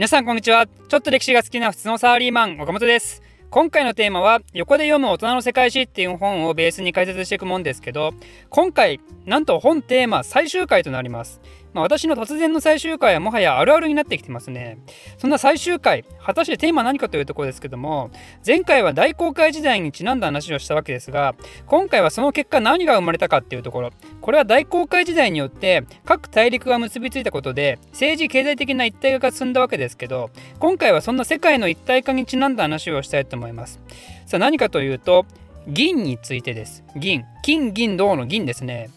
皆さんこんにちは。ちょっと歴史が好きな普通のサラリーマン岡本です。今回のテーマは横で読む大人の世界史っていう本をベースに解説していくもんですけど今回なんと本テーマ最終回となります。まあ、私の突然の最終回はもはやあるあるになってきてますね。そんな最終回、果たしてテーマは何かというところですけども、前回は大航海時代にちなんだ話をしたわけですが、今回はその結果何が生まれたかっていうところ、これは大航海時代によって各大陸が結びついたことで政治経済的な一体化が進んだわけですけど、今回はそんな世界の一体化にちなんだ話をしたいと思います。さあ何かというと、銀についてです。銀。金、銀、銅の銀ですね。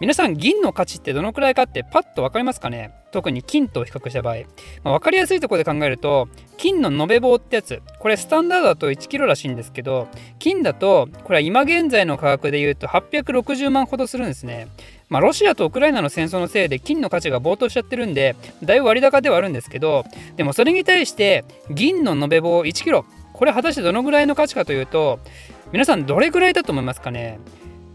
皆さん銀の価値ってどのくらいかってパッと分かりますかね？特に金と比較した場合、まあ、分かりやすいところで考えると金の延べ棒ってやつ。これスタンダードだと1キロらしいんですけど金だとこれは今現在の価格で言うと860万ほどするんですね。まあ、ロシアとウクライナの戦争のせいで金の価値が暴騰しちゃってるんでだいぶ割高ではあるんですけどでもそれに対して銀の延べ棒1キロ。これ果たしてどのぐらいの価値かというと皆さんどれぐらいだと思いますかね？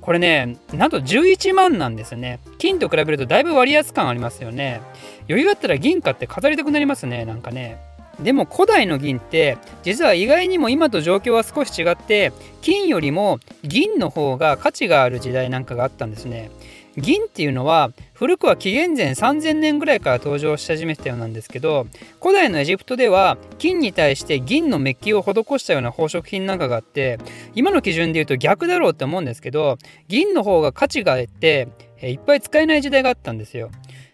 これね、なんと11万なんですね。金と比べるとだいぶ割安感ありますよね。余裕あったら銀貨って飾りたくなりますね、なんかね。でも古代の銀って実は意外にも今と状況は少し違って金よりも銀の方が価値がある時代なんかがあったんですね。銀っていうのは古くは紀元前3000年ぐらいから登場し始めたようなんですけど古代のエジプトでは金に対して銀のメッキを施したような宝飾品なんかがあって今の基準で言うと逆だろうって思うんですけど銀の方が価値があっていっぱい使えない時代があったんですよ。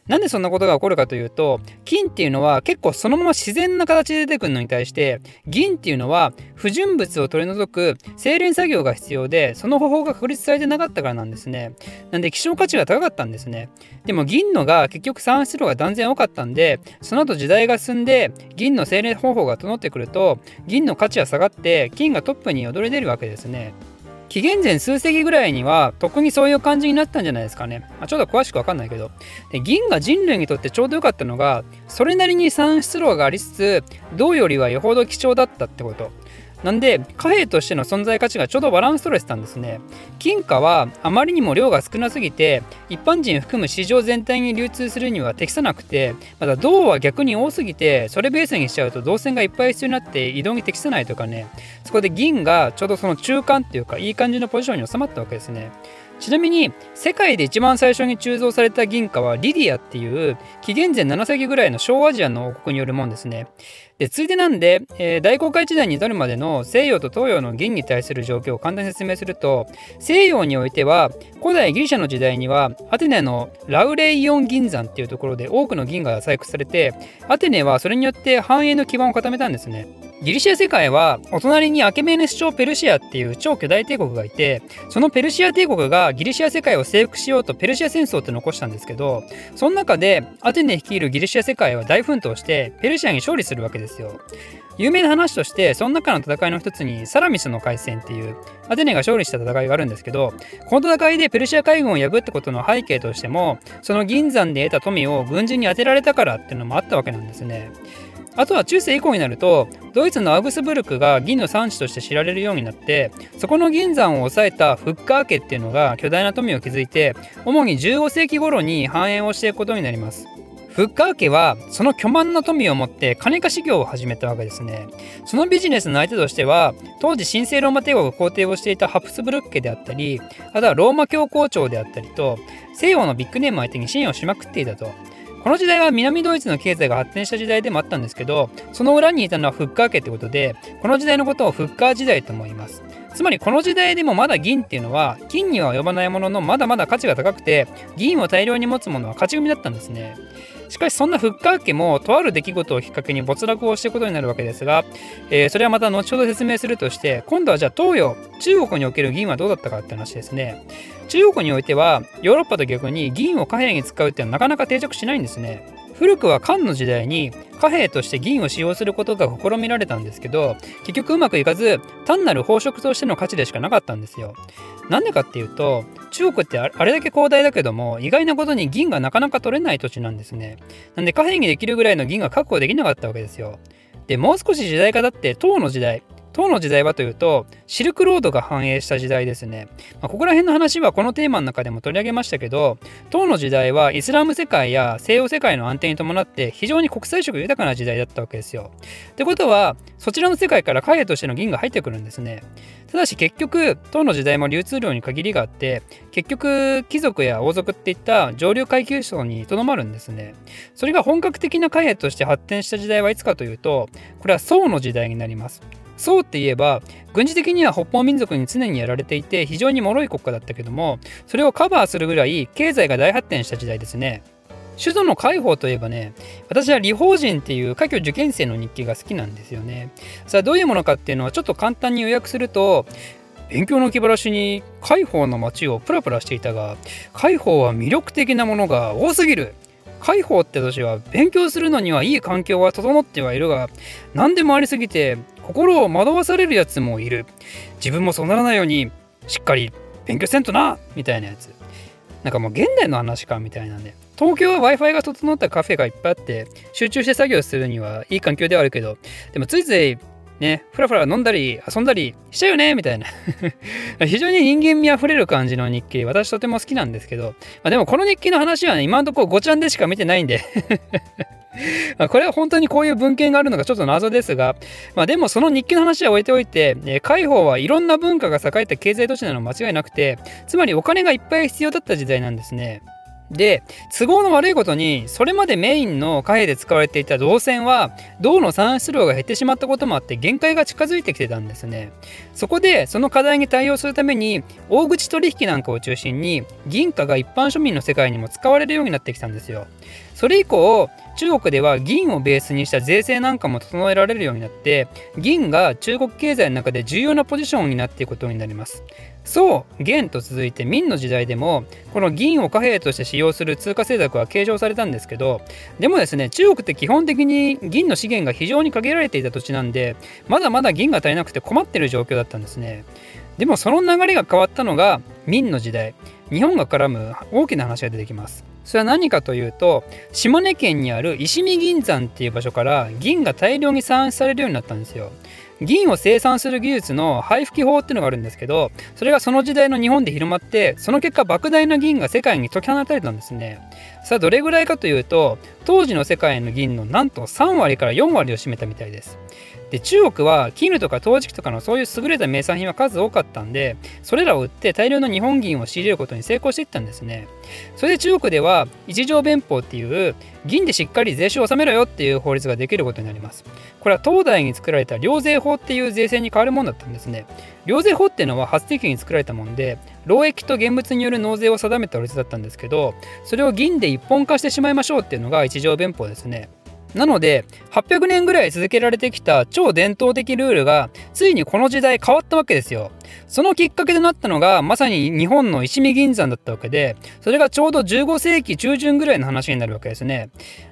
なんでそんなことが起こるかというと金っていうのは結構そのまま自然な形で出てくるのに対して銀っていうのは不純物を取り除く精錬作業が必要でその方法が確立されてなかったからなんですね。なんで希少価値が高かったんですね。でも銀のが結局産出量が断然多かったんでその後時代が進んで銀の精錬方法が整ってくると銀の価値は下がって金がトップに躍り出るわけですね。紀元前数世紀ぐらいには特にそういう感じになったんじゃないですかね。まあ、ちょっと詳しくわかんないけど。で銀が人類にとってちょうど良かったのが、それなりに産出量がありつつ、銅よりはよほど貴重だったってこと。なんで貨幣としての存在価値がちょうどバランス取れてたんですね。金貨はあまりにも量が少なすぎて一般人含む市場全体に流通するには適さなくてまた銅は逆に多すぎてそれベースにしちゃうと銅線がいっぱい必要になって移動に適さないとかね。そこで銀がちょうどその中間っていうかいい感じのポジションに収まったわけですね。ちなみに世界で一番最初に鋳造された銀貨はリディアっていう紀元前7世紀ぐらいの小アジアの王国によるもんですね。でついでなんで、えー、大航海時代に至るまでの西洋と東洋の銀に対する状況を簡単に説明すると西洋においては古代ギリシャの時代にはアテネのラウレイオン銀山っていうところで多くの銀が採掘されてアテネはそれによって繁栄の基盤を固めたんですね。ギリシア世界はお隣にアケメネス朝ペルシアっていう超巨大帝国がいてそのペルシア帝国がギリシア世界を征服しようとペルシア戦争って残したんですけどその中でアテネ率いるギリシア世界は大奮闘してペルシアに勝利するわけですよ。有名な話としてその中の戦いの一つにサラミスの海戦っていうアテネが勝利した戦いがあるんですけどこの戦いでペルシア海軍を破ったことの背景としてもその銀山で得た富を軍人に充てられたからっていうのもあったわけなんですね。あとは中世以降になるとドイツのアウグスブルクが銀の産地として知られるようになってそこの銀山を抑えたフッカー家っていうのが巨大な富を築いて主に15世紀頃に繁栄をしていくことになります。フッカー家はその巨万の富を持って金貸し業を始めたわけですね。そのビジネスの相手としては当時神聖ローマ帝国皇帝をしていたハプスブルク家であったりあとはローマ教皇庁であったりと西洋のビッグネーム相手に支援をしまくっていたと。この時代は南ドイツの経済が発展した時代でもあったんですけどその裏にいたのはフッカー家ってことでこの時代のことをフッカー時代と思いますつまりこの時代でもまだ銀っていうのは金には及ばないもののまだまだ価値が高くて銀を大量に持つものは勝ち組だったんですねしかしそんなフッカー家もとある出来事をきっかけに没落をしていくことになるわけですが、えー、それはまた後ほど説明するとして今度はじゃあ東洋中国における銀はどうだったかって話ですね。中国においてはヨーロッパと逆に銀を貨幣に使うっていうのはなかなか定着しないんですね。古くは漢の時代に貨幣として銀を使用することが試みられたんですけど結局うまくいかず単なる宝飾としての価値でしかなかったんですよ。なんでかっていうと中国ってあれだけ広大だけども意外なことに銀がなかなか取れない土地なんですね。なんで貨幣にできるぐらいの銀が確保できなかったわけですよ。でもう少し時代が経って唐の時代唐の時代はというとシルクロードが繁栄した時代ですね、まあ、ここら辺の話はこのテーマの中でも取り上げましたけど唐の時代はイスラム世界や西洋世界の安定に伴って非常に国際色豊かな時代だったわけですよ。ってことはそちらの世界から貨幣としての銀が入ってくるんですね。ただし結局唐の時代も流通量に限りがあって結局貴族や王族っていった上流階級層にとどまるんですね。それが本格的な貨幣として発展した時代はいつかというとこれは宋の時代になります。宋って言えば軍事的には北方民族に常にやられていて非常に脆い国家だったけどもそれをカバーするぐらい経済が大発展した時代ですね。首都の解放といえばね、私は李法人っていう科挙受験生の日記が好きなんですよね。さあ、どういうものかっていうのはちょっと簡単に予約すると、勉強の気晴らしに解放の街をプラプラしていたが、解放は魅力的なものが多すぎる。解放って年は勉強するのにはいい環境は整ってはいるが、何でもありすぎて心を惑わされるやつもいる。自分もそうならないようにしっかり勉強せんとなみたいなやつ。なんかもう現代の話かみたいなんで。東京は Wi-Fi が整ったカフェがいっぱいあって、集中して作業するにはいい環境ではあるけど、でもついついね、ふらふら飲んだり遊んだりしちゃうよねみたいな 非常に人間味あふれる感じの日記、私とても好きなんですけど、まあ、でもこの日記の話はね、今のとこごちゃんでしか見てないんで これは本当にこういう文献があるのがちょっと謎ですが、まあ、でもその日記の話は置いておいて、え海邦はいろんな文化が栄えた経済都市なの間違いなくて、つまりお金がいっぱい必要だった時代なんですね。で都合の悪いことにそれまでメインの貨幣で使われていた銅線は銅の産出量が減ってしまったこともあって限界が近づいてきてたんですね。そこでその課題に対応するために大口取引なんかを中心に銀貨が一般庶民の世界にも使われるようになってきたんですよ。それ以降中国では銀をベースにした税制なんかも整えられるようになって銀が中国経済の中で重要なポジションになっていくことになります。そう元と続いて明の時代でもこの銀を貨幣として使用する通貨政策は継承されたんですけどでもですね中国って基本的に銀の資源が非常に限られていた土地なんでまだまだ銀が足りなくて困ってる状況だったんですね。でもその流れが変わったのが明の時代。日本が絡む大きな話が出てきます。それは何かというと島根県にある石見銀山っていう場所から銀が大量に産出されるようになったんですよ。銀を生産する技術の配布機法っていうのがあるんですけどそれがその時代の日本で広まってその結果莫大な銀が世界に解き放たれたんですね。さあどれぐらいかというと当時の世界の銀のなんと3割から4割を占めたみたいです。で中国は絹とか陶磁器とかのそういう優れた名産品は数多かったんでそれらを売って大量の日本銀を仕入れることに成功していったんですね。それで中国では一条弁法っていう銀でしっかり税収を納めろよっていう法律ができることになります。これは東大に作られた領税法っていう税制に変わるものだったんですね。領税法っていうのは初世紀に作られたもんで労役と現物による納税を定めた法律だったんですけどそれを銀で一本化してしまいましょうっていうのが一条弁法ですね。なので800年ぐらい続けられてきた超伝統的ルールがついにこの時代変わったわけですよ。そのきっかけとなったのがまさに日本の石見銀山だったわけでそれがちょうど15世紀中旬ぐらいの話になるわけですね。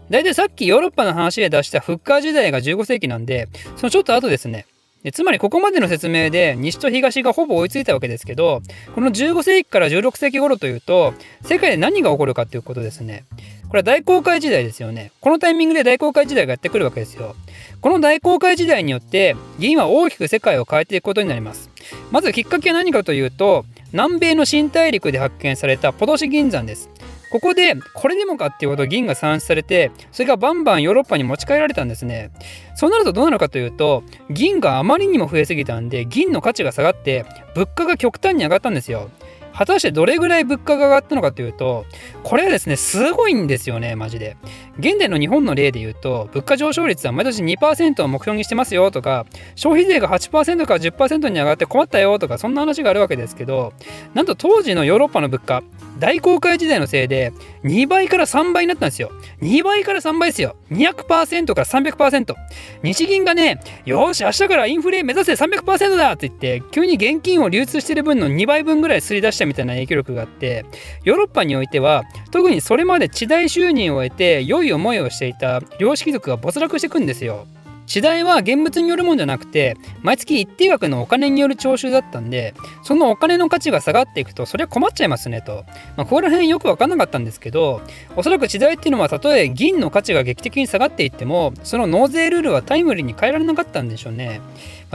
だいたいさっきヨーロッパの話で出したフッカー時代が15世紀なんでそのちょっと後ですね。でつまりここまでの説明で西と東がほぼ追いついたわけですけどこの15世紀から16世紀頃というと世界で何が起こるかということですね。これは大航海時代ですよね。このタイミングで大航海時代がやってくるわけですよ。この大航海時代によって銀は大きく世界を変えていくことになります。まずきっかけは何かというと南米の新大陸で発見されたポドシ銀山です。ここでこれでもかっていうほど銀が産出されてそれがバンバンヨーロッパに持ち帰られたんですねそうなるとどうなるかというと銀があまりにも増えすぎたんで銀の価値が下がって物価が極端に上がったんですよ果たしてどれぐらい物価が上がったのかというと、これはですね、すごいんですよね、マジで。現代の日本の例で言うと、物価上昇率は毎年2%を目標にしてますよとか、消費税が8%から10%に上がって困ったよとか、そんな話があるわけですけど、なんと当時のヨーロッパの物価、大航海時代のせいで2倍から3倍になったんですよ。2倍から3倍ですよ。200%から300%。日銀がね、よし、明日からインフレ目指せ300%だって言って、急に現金を流通してる分の2倍分ぐらいすり出したみたいな影響力があってヨーロッパにおいては特にそれまで地代収入を得て良い思いをしていた良識族が没落していくんですよ。地代は現物によるもんじゃなくて毎月一定額のお金による徴収だったんでそのお金の価値が下がっていくとそれは困っちゃいますねと、まあ、ここら辺よく分かんなかったんですけどおそらく地代っていうのはたとえ銀の価値が劇的に下がっていってもその納税ルールはタイムリーに変えられなかったんでしょうね。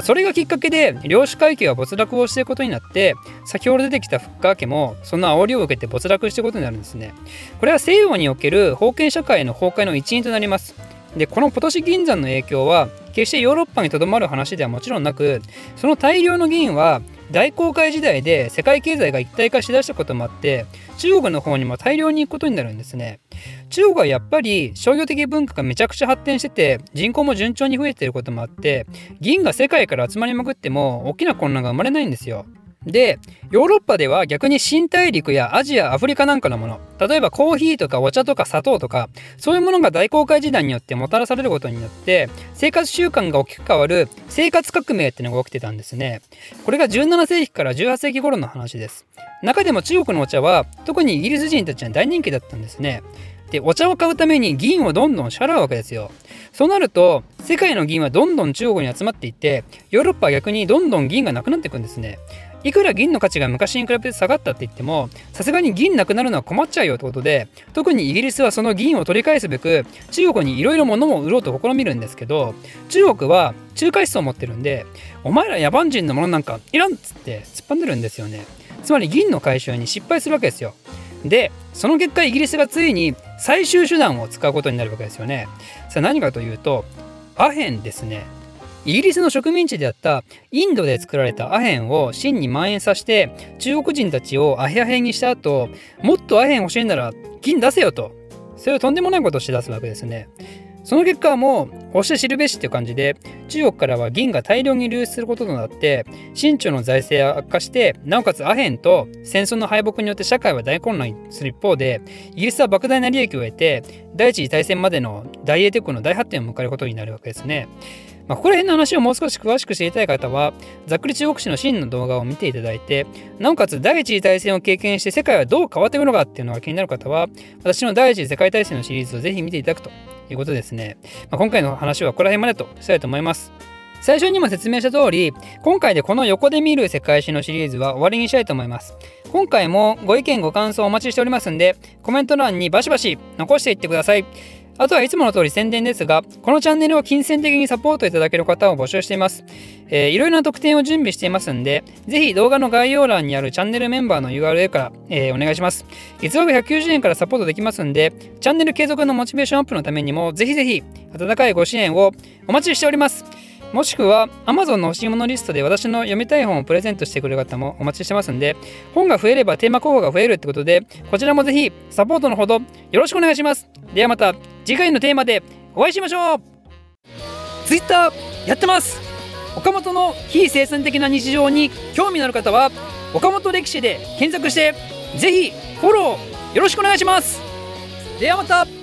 それがきっかけで領主会計は没落をしていくことになって先ほど出てきたフッカー家もその煽りを受けて没落していくことになるんですね。これは西洋における封建社会の崩壊の一因となります。でこのポトシ銀山の影響は決してヨーロッパにとどまる話ではもちろんなくその大量の銀は大航海時代で世界経済が一体化しだしたこともあって中国の方にも大量に行くことになるんですね。中国はやっぱり商業的文化がめちゃくちゃ発展してて人口も順調に増えていることもあって銀が世界から集まりまくっても大きな混乱が生まれないんですよ。でヨーロッパでは逆に新大陸やアジアアフリカなんかのもの例えばコーヒーとかお茶とか砂糖とかそういうものが大航海時代によってもたらされることによって生活習慣が大きく変わる生活革命っていうのが起きてたんですね。これが17世紀から18世紀頃の話です。中でも中国のお茶は特にイギリス人たちに大人気だったんですね。でお茶を買うために銀をどんどん支払うわけですよ。そうなると世界の銀はどんどん中国に集まっていってヨーロッパは逆にどんどん銀がなくなっていくんですね。いくら銀の価値が昔に比べて下がったって言ってもさすがに銀なくなるのは困っちゃうよってことで特にイギリスはその銀を取り返すべく中国にいろいろ物を売ろうと試みるんですけど中国は中華思想を持ってるんでお前ら野蛮人のものなんかいらんっつって突っ張んでるんですよね。つまり銀の回収に失敗するわけですよ。でその結果イギリスがついに最終手段を使うことになるわけですよね。さあ何かというとアヘンですね。イギリスの植民地であったインドで作られたアヘンを真に蔓延させて中国人たちをアヘアヘにした後もっとアヘン欲しいなら金出せよとそれをとんでもないことをしだすわけですね。その結果はもう欲して知るべしっていう感じで中国からは銀が大量に流出することとなって清朝の財政は悪化してなおかつアヘンと戦争の敗北によって社会は大混乱する一方でイギリスは莫大な利益を得て第一次大戦までの大英帝国の大発展を迎えることになるわけですね。まあ、ここら辺の話をもう少し詳しく知りたい方は、ざっくり中国史の真の動画を見ていただいて、なおかつ第一次大戦を経験して世界はどう変わっていくのかっていうのが気になる方は、私の第一次世界大戦のシリーズをぜひ見ていただくということですね。まあ、今回の話はここら辺までとしたいと思います。最初にも説明した通り、今回でこの横で見る世界史のシリーズは終わりにしたいと思います。今回もご意見ご感想お待ちしておりますんで、コメント欄にバシバシ残していってください。あとはいつもの通り宣伝ですが、このチャンネルを金銭的にサポートいただける方を募集しています。えー、いろいろな特典を準備していますんで、ぜひ動画の概要欄にあるチャンネルメンバーの URL から、えー、お願いします。月額190円からサポートできますんで、チャンネル継続のモチベーションアップのためにも、ぜひぜひ温かいご支援をお待ちしております。もしくは Amazon の欲しいものリストで私の読みたい本をプレゼントしてくれる方もお待ちしてますんで、本が増えればテーマ候補が増えるってことで、こちらもぜひサポートのほどよろしくお願いします。ではまた次回のテーマでお会いしましょう。Twitter やってます。岡本の非生産的な日常に興味のある方は岡本歴史で検索してぜひフォローよろしくお願いします。ではまた。